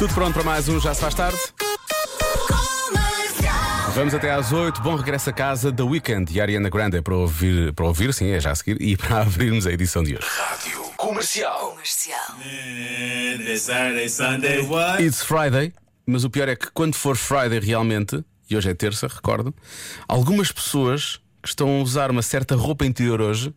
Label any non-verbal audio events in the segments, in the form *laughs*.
Tudo pronto para mais um Já se faz tarde? Vamos até às 8, bom regresso a casa da Weekend e Ariana Grande para ouvir, para ouvir, sim, é já a seguir, e para *laughs* abrirmos a edição de hoje. Rádio Comercial. Comercial. Saturday, Sunday, what? It's Friday, mas o pior é que quando for Friday realmente, e hoje é terça, recordo, algumas pessoas que estão a usar uma certa roupa interior hoje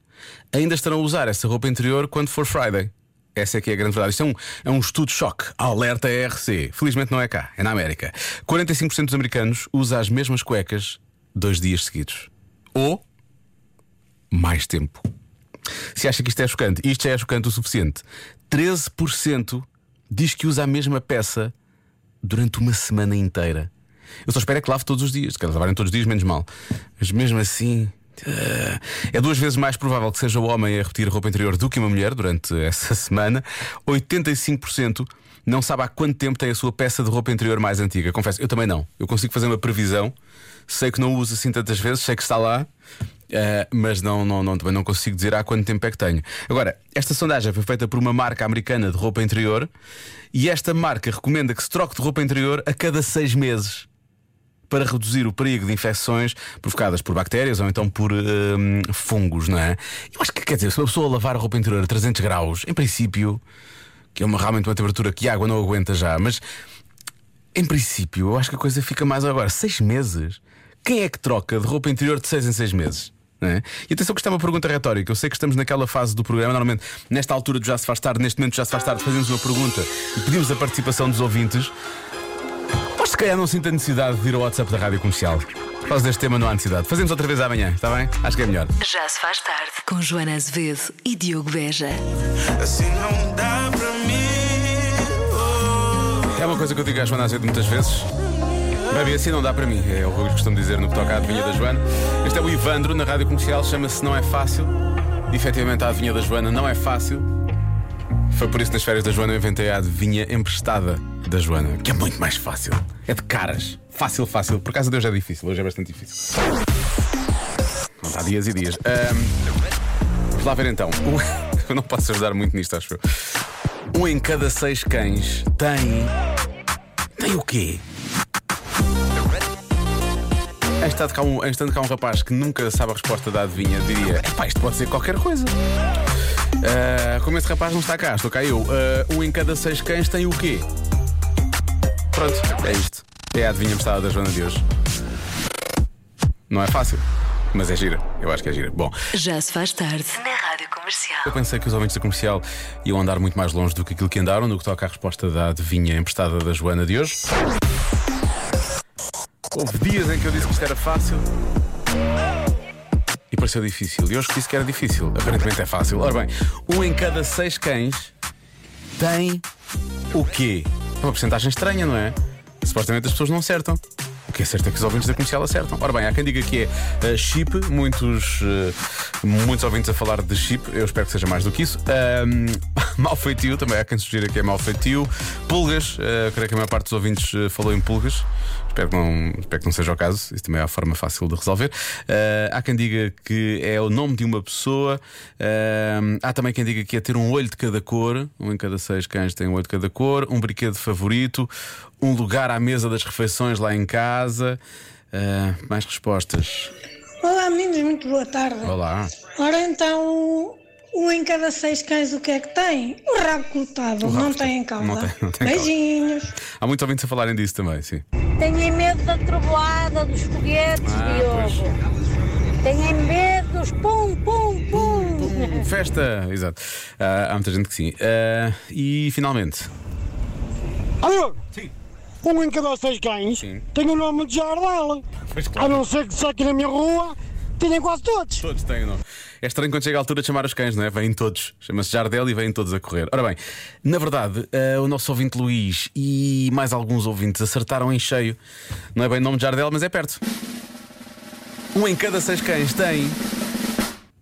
ainda estarão a usar essa roupa interior quando for Friday. Essa é que é a grande verdade. Isto é um, é um estudo choque. Alerta ERC. Felizmente não é cá, é na América. 45% dos americanos usam as mesmas cuecas dois dias seguidos. Ou mais tempo. Se acha que isto é chocante, isto já é chocante o suficiente. 13% diz que usa a mesma peça durante uma semana inteira. Eu só espero é que lave todos os dias. Quero lavarem todos os dias, menos mal. Mas mesmo assim. Eh, É duas vezes mais provável que seja o homem a repetir a roupa interior do que uma mulher durante essa semana. 85% não sabe há quanto tempo tem a sua peça de roupa interior mais antiga. Confesso, eu também não. Eu consigo fazer uma previsão. Sei que não uso assim tantas vezes, sei que está lá, eh, mas não, não, não, também não consigo dizer há quanto tempo é que tenho. Agora, esta sondagem foi feita por uma marca americana de roupa interior e esta marca recomenda que se troque de roupa interior a cada seis meses para reduzir o perigo de infecções provocadas por bactérias ou então por hum, fungos, não é? Eu acho que quer dizer, se uma pessoa lavar a roupa interior a 300 graus, em princípio, que é uma, realmente uma temperatura que a água não aguenta já, mas em princípio, eu acho que a coisa fica mais agora. Seis meses? Quem é que troca de roupa interior de seis em seis meses? é? E atenção que isto é uma pergunta retórica. Eu sei que estamos naquela fase do programa, normalmente, nesta altura Já se faz tarde, neste momento já se faz tarde, fazemos uma pergunta e pedimos a participação dos ouvintes. Se calhar não sinto a necessidade de ir ao WhatsApp da rádio comercial. Por causa deste tema não há necessidade. Fazemos outra vez amanhã, está bem? Acho que é melhor. Já se faz tarde com Joana Azevedo e Diogo Beja. Assim não dá para mim. É uma coisa que eu digo à Joana Azevedo muitas vezes. Baby, assim não dá para mim. É o que eu costumo dizer no que toca à adivinha da Joana. Este é o Ivandro na rádio comercial, chama-se Não é Fácil. E, efetivamente, a adivinha da Joana não é fácil. Foi por isso que nas férias da Joana eu inventei a adivinha emprestada da Joana, que é muito mais fácil. É de caras. Fácil, fácil. Por acaso de hoje é difícil, hoje é bastante difícil. Não está dias e dias. Ahm, vamos lá ver então. Um- *laughs* Eu não posso ajudar muito nisto, acho eu. Um em cada seis cães tem. Tem o quê? Em estando cá um, em estando cá um rapaz que nunca sabe a resposta da adivinha, diria: Epá, isto pode ser qualquer coisa. Ah, como esse rapaz não está cá, estou cá eu. Ah, um em cada seis cães tem o quê? Pronto, é isto. É a adivinha emprestada da Joana de hoje. Não é fácil, mas é gira. Eu acho que é gira. Bom, Já se faz tarde na Rádio Comercial. eu pensei que os ouvintes da comercial iam andar muito mais longe do que aquilo que andaram no que toca à resposta da adivinha emprestada da Joana de hoje. Houve dias em que eu disse que isto era fácil e pareceu difícil. E hoje que disse que era difícil. Aparentemente é fácil. Ora bem, um em cada seis cães tem o quê? É uma porcentagem estranha, não é? Supostamente as pessoas não acertam. O que é certo é que os ouvintes da comercial acertam. Ora bem, há quem diga que é eh, chip, muitos, eh, muitos ouvintes a falar de chip, eu espero que seja mais do que isso. Ahm, *laughs* mal feitio, também há quem sugira que é mal feitio. Pulgas, eh, creio que a maior parte dos ouvintes falou em pulgas. Espero que, não, espero que não seja o caso, isso também é a forma fácil de resolver. Eh, há quem diga que é o nome de uma pessoa. Ahm, há também quem diga que é ter um olho de cada cor. Um em cada seis cães tem um olho de cada cor. Um brinquedo favorito. Um lugar à mesa das refeições lá em casa. Ah, mais respostas. Olá meninos, muito boa tarde. Olá. Ora então, um em cada seis cães o que é que tem? O rabo cortado, rabo não tem cauda. Não tem- não tem cauda. Beijinhos. Há muitos ouvintes a falarem disso também, sim. Têm medo da trovoada, dos foguetes, Ah, Diogo. Têm medo dos pum, pum, pum. Festa! Exato. Ah, há muita gente que sim. Ah, e finalmente. Alô? Sim. Um em cada seis cães Sim. tem o nome de Jardel. Pois A não ser que se aqui na minha rua tenham quase todos. Todos têm o nome. É estranho quando chega a altura de chamar os cães, não é? Vêm todos. Chama-se Jardel e vêm todos a correr. Ora bem, na verdade, eh, o nosso ouvinte Luís e mais alguns ouvintes acertaram em cheio. Não é bem nome de Jardel, mas é perto. Um em cada seis cães tem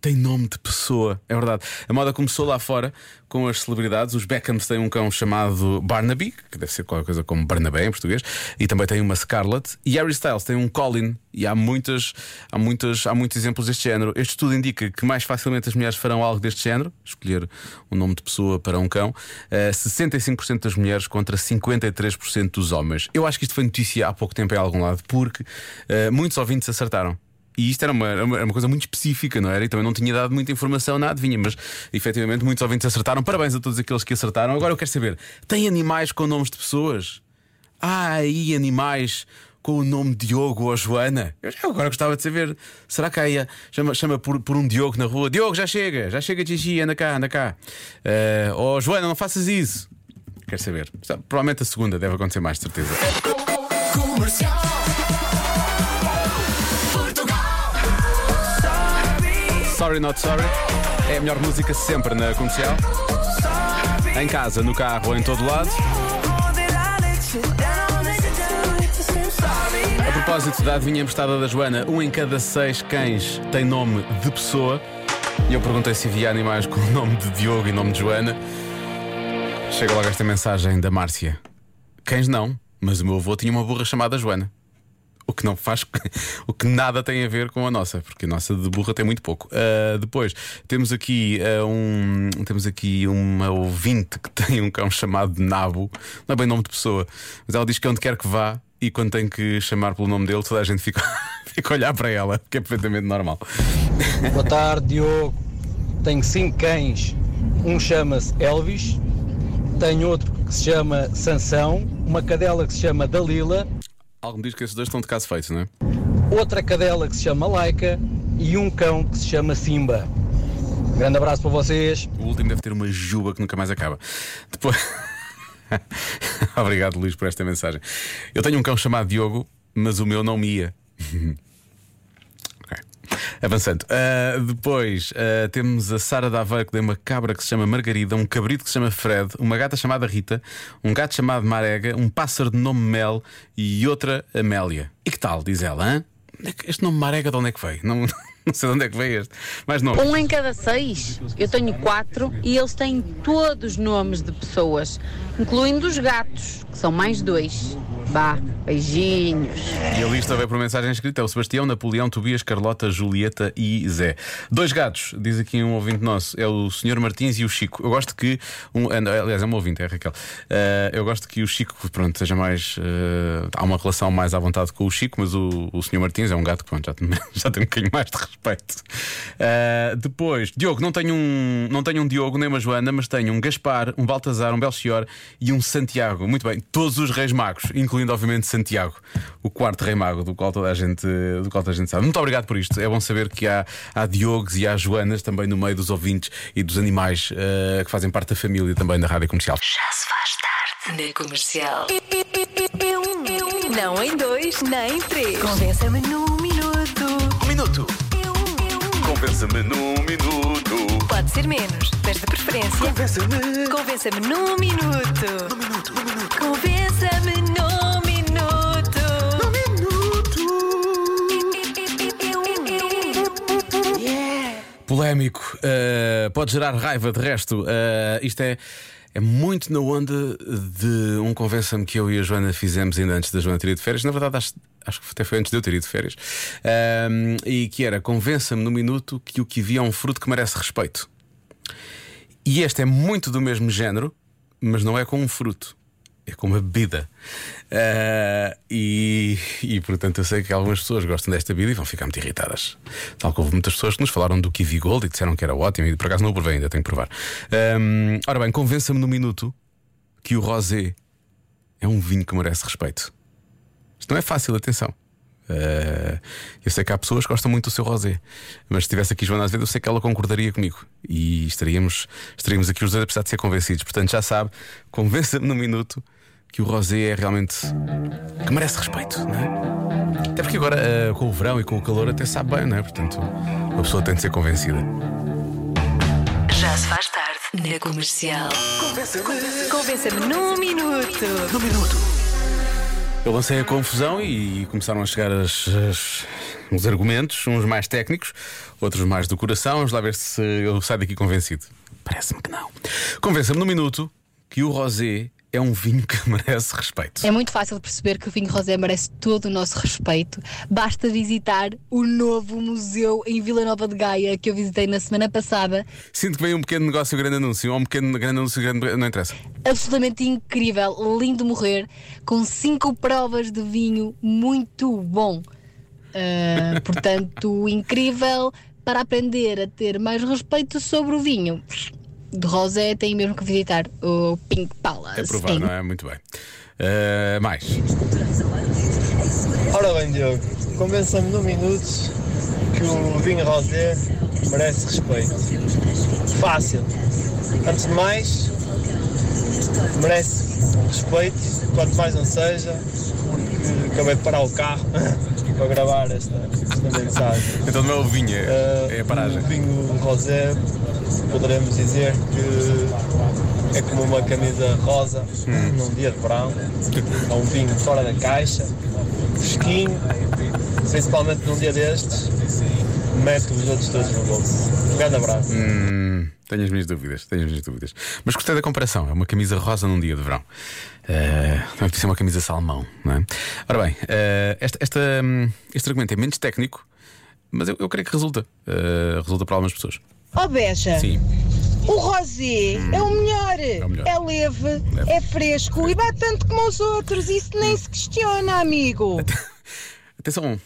tem nome de pessoa. É verdade. A moda começou lá fora com as celebridades. Os Beckhams têm um cão chamado Barnaby, que deve ser qualquer coisa como Barnabé em português, e também tem uma Scarlett. E Harry Styles tem um Colin. E há muitas, há muitas, há muitos exemplos deste género. Este estudo indica que mais facilmente as mulheres farão algo deste género, escolher um nome de pessoa para um cão. Uh, 65% das mulheres contra 53% dos homens. Eu acho que isto foi notícia há pouco tempo em algum lado, porque uh, muitos ouvintes acertaram. E isto era uma, era uma, coisa muito específica, não era? E também não tinha dado muita informação na adivinha, mas efetivamente muitos ouvintes acertaram. Parabéns a todos aqueles que acertaram. Agora eu quero saber: tem animais com nomes de pessoas? Há aí animais com o nome Diogo ou Joana? Eu agora gostava de saber. Será que aí chama, chama por, por um Diogo na rua? Diogo, já chega, já chega, Gigi, anda cá, anda cá. Uh, oh, Joana, não faças isso. Quero saber. Provavelmente a segunda deve acontecer mais, de certeza. Sorry Not Sorry é a melhor música sempre na comercial. Em casa, no carro, em todo lado. A propósito da adivinha emprestada da Joana, um em cada seis cães tem nome de pessoa. E eu perguntei se havia animais com o nome de Diogo e nome de Joana. Chega logo esta mensagem da Márcia. Cães não, mas o meu avô tinha uma burra chamada Joana. O que não faz, *laughs* o que nada tem a ver com a nossa, porque a nossa de burra tem muito pouco. Uh, depois temos aqui uh, um, temos aqui uma ouvinte que *laughs* tem um cão chamado Nabo, não é bem nome de pessoa, mas ela diz que onde quer que vá e quando tem que chamar pelo nome dele, toda a gente fica, *laughs* fica a olhar para ela, que é perfeitamente normal. Boa tarde, Diogo. Tenho cinco cães. Um chama-se Elvis, tenho outro que se chama Sansão, uma cadela que se chama Dalila Algo me diz que esses dois estão de caso feito, não é? outra cadela que se chama Laika e um cão que se chama Simba. Grande abraço para vocês. O último deve ter uma juba que nunca mais acaba. Depois. *laughs* Obrigado, Luís, por esta mensagem. Eu tenho um cão chamado Diogo, mas o meu não me ia. *laughs* Avançando. Uh, depois uh, temos a Sara Daveiro que tem uma cabra que se chama Margarida, um cabrito que se chama Fred, uma gata chamada Rita, um gato chamado Marega, um pássaro de nome Mel e outra Amélia. E que tal? Diz ela? Onde é Este nome Marega de onde é que veio? Não, *laughs* não sei de onde é que veio este. Mais nome. Um em cada seis. Eu tenho quatro e eles têm todos nomes de pessoas, incluindo os gatos, que são mais dois. Vá, beijinhos. E a lista veio por mensagem escrita: é o Sebastião, Napoleão, Tobias, Carlota, Julieta e Zé. Dois gatos, diz aqui um ouvinte nosso: é o Sr. Martins e o Chico. Eu gosto que. Um, aliás, é um ouvinte, é Raquel. Eh, eu gosto que o Chico, pronto, seja mais. eh, há uma relação mais à vontade com o Chico, mas o, o Sr. Martins é um gato que pronto, já, tem, *laughs* já tem um bocadinho mais de respeito. Eh, depois, Diogo, não tenho, um, não tenho um Diogo nem uma Joana, mas tenho um Gaspar, um Baltazar, um Belchior e um Santiago. Muito bem, todos os reis magos, incluindo obviamente Santiago, o quarto rei mago, do qual toda a gente, do qual toda a gente sabe. Muito obrigado por isto. É bom saber que há, há Diogos e há Joanas também no meio dos ouvintes e dos animais eh, que fazem parte da família também da rádio comercial. Já se faz tarde na comercial. Não em dois, nem em três. Convença-me num minuto. Um minuto. Convença-me num minuto. Pode ser menos, mas de preferência. Convença-me. Convença-me num minuto. Um minuto, um minuto. Convença-me num Polémico, eh, pode gerar raiva de resto. Eh, isto é. É muito na onda de um convença-me que eu e a Joana fizemos ainda antes da Joana ter ido de férias. Na verdade, acho, acho que até foi antes de eu ter ido de férias. Ahm, e que era: convença-me no minuto que o que vi é um fruto que merece respeito. E este é muito do mesmo género, mas não é com um fruto, é com uma bebida. Ah, e, e portanto eu sei que algumas pessoas gostam desta bebida e vão ficar muito irritadas. Tal que houve muitas pessoas que nos falaram do Kiwi Gold e disseram que era ótimo, e por acaso não o provei ainda, tenho que provar. Ahm, ora bem, convença-me no minuto que o rosé é um vinho que merece respeito. Isto não é fácil, atenção. Uh, eu sei que há pessoas que gostam muito do seu rosé, mas se tivesse aqui Joana Azevedo, eu sei que ela concordaria comigo e estaríamos, estaríamos aqui os dois a precisar de ser convencidos. Portanto, já sabe, convença-me no minuto que o rosé é realmente que merece respeito, não é? Até porque agora, uh, com o verão e com o calor, até sabe bem, não é? Portanto, a pessoa tem de ser convencida. Já se faz tarde na comercial. Convença-me num minuto. Um minuto. Eu lancei a confusão e começaram a chegar as- as- os argumentos, uns mais técnicos, outros mais do coração. Vamos lá ver se eu saio daqui convencido. Parece-me que não. Convença-me num minuto que o rosé é um vinho que *laughs* merece respeito. É muito fácil de perceber que o vinho rosé merece todo o nosso respeito. Basta visitar o novo museu em Vila Nova de Gaia que eu visitei na semana passada. Sinto que vem um pequeno negócio, grande anúncio, ou um pequeno grande anúncio, grande... não interessa. Absolutamente incrível, lindo morrer, com cinco provas de vinho muito bom. Ah, *laughs* portanto, incrível para aprender a ter mais respeito sobre o vinho. De rosé tem mesmo que visitar o Pink Palace. É provar, em não é? Muito bem. Eh, mais. Ora bem, Diogo, convença-me num minuto que o vinho rosé merece respeito. Fácil. Antes de mais, merece respeito, quanto mais não seja, porque acabei de parar o carro *laughs* para gravar esta, esta mensagem. Então não é o vinho, é, Uh, é a paragem. O vinho rosé, poderemos dizer que é como uma camisa rosa Hum. num dia de verão. É um vinho fora da caixa, fresquinho, principalmente num dia destes, mete os outros todos no bolso. Um grande abraço. Hum, tenho as minhas dúvidas, tenho as minhas dúvidas. Mas gostei da comparação. É uma camisa rosa num dia de verão. Eh, não é preciso ser uma camisa salmão, não é? Ora bem, eh, esta, esta, hum, este argumento é menos técnico, mas eu, eu creio que resulta. Eh, resulta para algumas pessoas. Ó Beja, Sim. o rosé é o melhor. o melhor. É leve, é fresco e bate tanto como os outros. Isso nem se questiona, amigo. Atenção.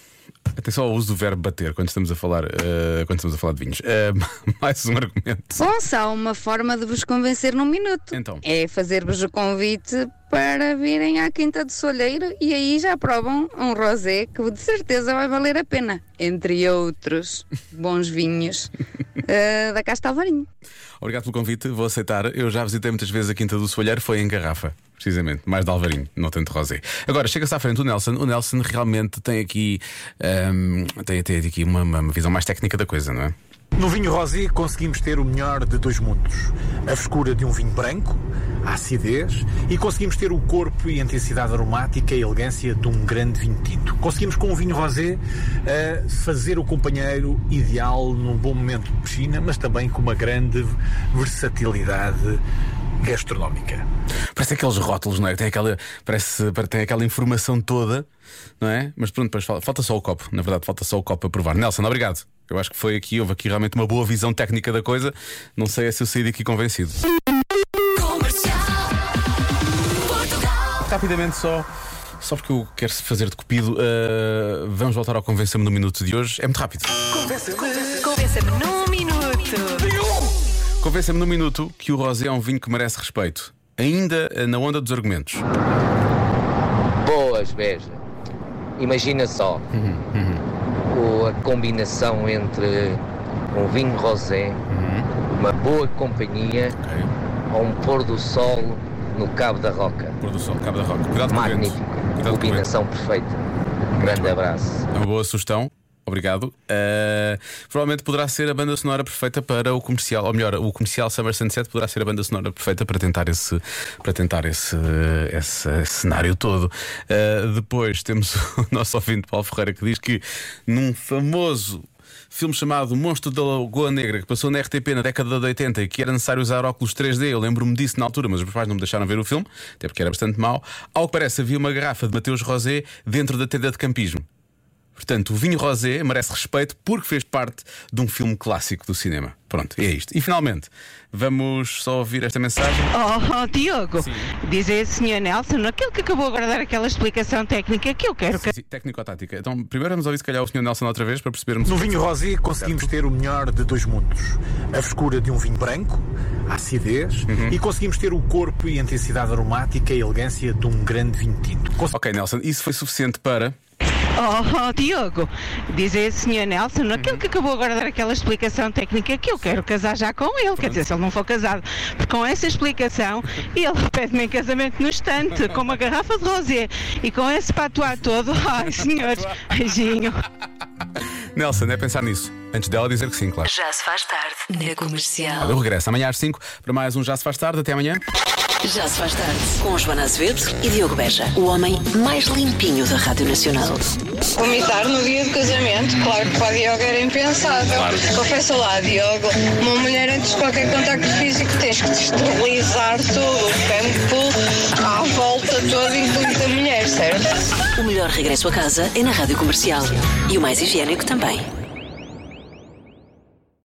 Atenção ao uso do verbo bater quando estamos a falar, eh, quando estamos a falar de vinhos. Eh, *laughs* mais um argumento. Bom, só há uma forma de vos convencer num minuto. Então. É fazer-vos o convite para virem à Quinta de Solheiro e aí já provam um rosé que de certeza vai valer a pena. Entre outros bons vinhos *laughs* eh, da Casta Alvarinho. Obrigado pelo convite, vou aceitar. Eu já visitei muitas vezes a Quinta do Soalheiro, foi em garrafa, precisamente, mais de Alvarinho, não tanto rosé. Agora, chega-se à frente o Nelson. O Nelson realmente tem aqui, ahm, tem, tem aqui uma, uma visão mais técnica da coisa, não é? No vinho rosé conseguimos ter o melhor de dois mundos. A frescura de um vinho branco, a acidez, e conseguimos ter o corpo e a intensidade aromática e elegância de um grande vinho tinto. Conseguimos com o vinho rosé eh, fazer o companheiro ideal num bom momento de piscina, mas também com uma grande versatilidade gastronómica. Parece aqueles rótulos, não é? Tem aquela, parece, tem aquela informação toda, não é? Mas pronto, depois fal- falta só o copo. Na verdade, falta só o copo a provar. Nelson, obrigado. Eu acho que foi aqui, houve aqui realmente uma boa visão técnica da coisa. Não sei se eu saí daqui convencido. Rapidamente só. Só porque eu quero fazer de cupido, uh, vamos voltar ao Convença-me no minuto de hoje. É muito rápido. Convença-me num minuto. Convença-me no minuto que o rosé é um vinho que merece respeito. Ainda uh, na onda dos argumentos. Boas, Beja. Imagina só o- a combinação entre um vinho rosé, uma boa companhia, ou um pôr do sol no Cabo da Roca. Pôr do sol, Cabo da Roca. Cuidado. Magnífico. Combinação perfeita. Grande abraço. É uma boa sugestão. Obrigado. Uh, provavelmente poderá ser a banda sonora perfeita para o comercial, ou melhor, o comercial Summer Sunset poderá ser a banda sonora perfeita para tentar esse, para tentar esse, esse cenário todo. Uh, depois temos *laughs* o nosso ouvinte Paulo Ferreira que diz que num famoso filme chamado Monstro da Lagoa Negra, que passou na RTP na década de 80 e que era necessário usar óculos 3D. Eu lembro-me disso na altura, mas os pais não me deixaram ver o filme, até porque era bastante mau. Ao que parece, havia uma garrafa de Mateus Rosé dentro da tenda de campismo. Portanto, o vinho rosé merece respeito porque fez parte de um filme clássico do cinema. Pronto, é isto. E finalmente, vamos só ouvir esta mensagem. Oh, oh, Diogo, diz a esse senhor Nelson, aquele que acabou agora de dar aquela explicação técnica que eu quero que. Sim, Técnico-tática. Então, primeiro vamos ouvir se calhar o Sr. Nelson outra vez para percebermos. No vinho rosé conseguimos ter o melhor de dois mundos. A frescura de um vinho branco, a acidez, e conseguimos ter o corpo e a intensidade aromática e a elegância de um grande vinho tinto. Ok, Nelson, isso foi suficiente para. Oh, oh, Diogo, diz a senhor Nelson, aquele que acabou agora de dar aquela explicação técnica que eu quero casar já com ele. Quer dizer, se ele não for casado, porque com essa explicação, *laughs* ele pede-me em casamento no estante, com uma garrafa de rosé e com esse patuá todo. *laughs* Ai, senhores, beijinho. Nelson, é pensar nisso. Antes dela dizer que sim, claro. Já se faz tarde na comercial. Eu regresso amanhã às 5 para mais um Já Se Faz Tarde. Até amanhã. Já se faz tarde. Com Joana Azevedo e Diogo Beja. O homem mais limpinho da Rádio Nacional. Vomitar no dia do casamento, claro que para a Diogo era impensável. Confessa lá, Diogo, uma mulher antes de qualquer contacto físico tens que esterilizar todo o campo à volta toda, incluindo a mulher, certo? O melhor regresso a casa é na Rádio Comercial. E o mais higiênico também.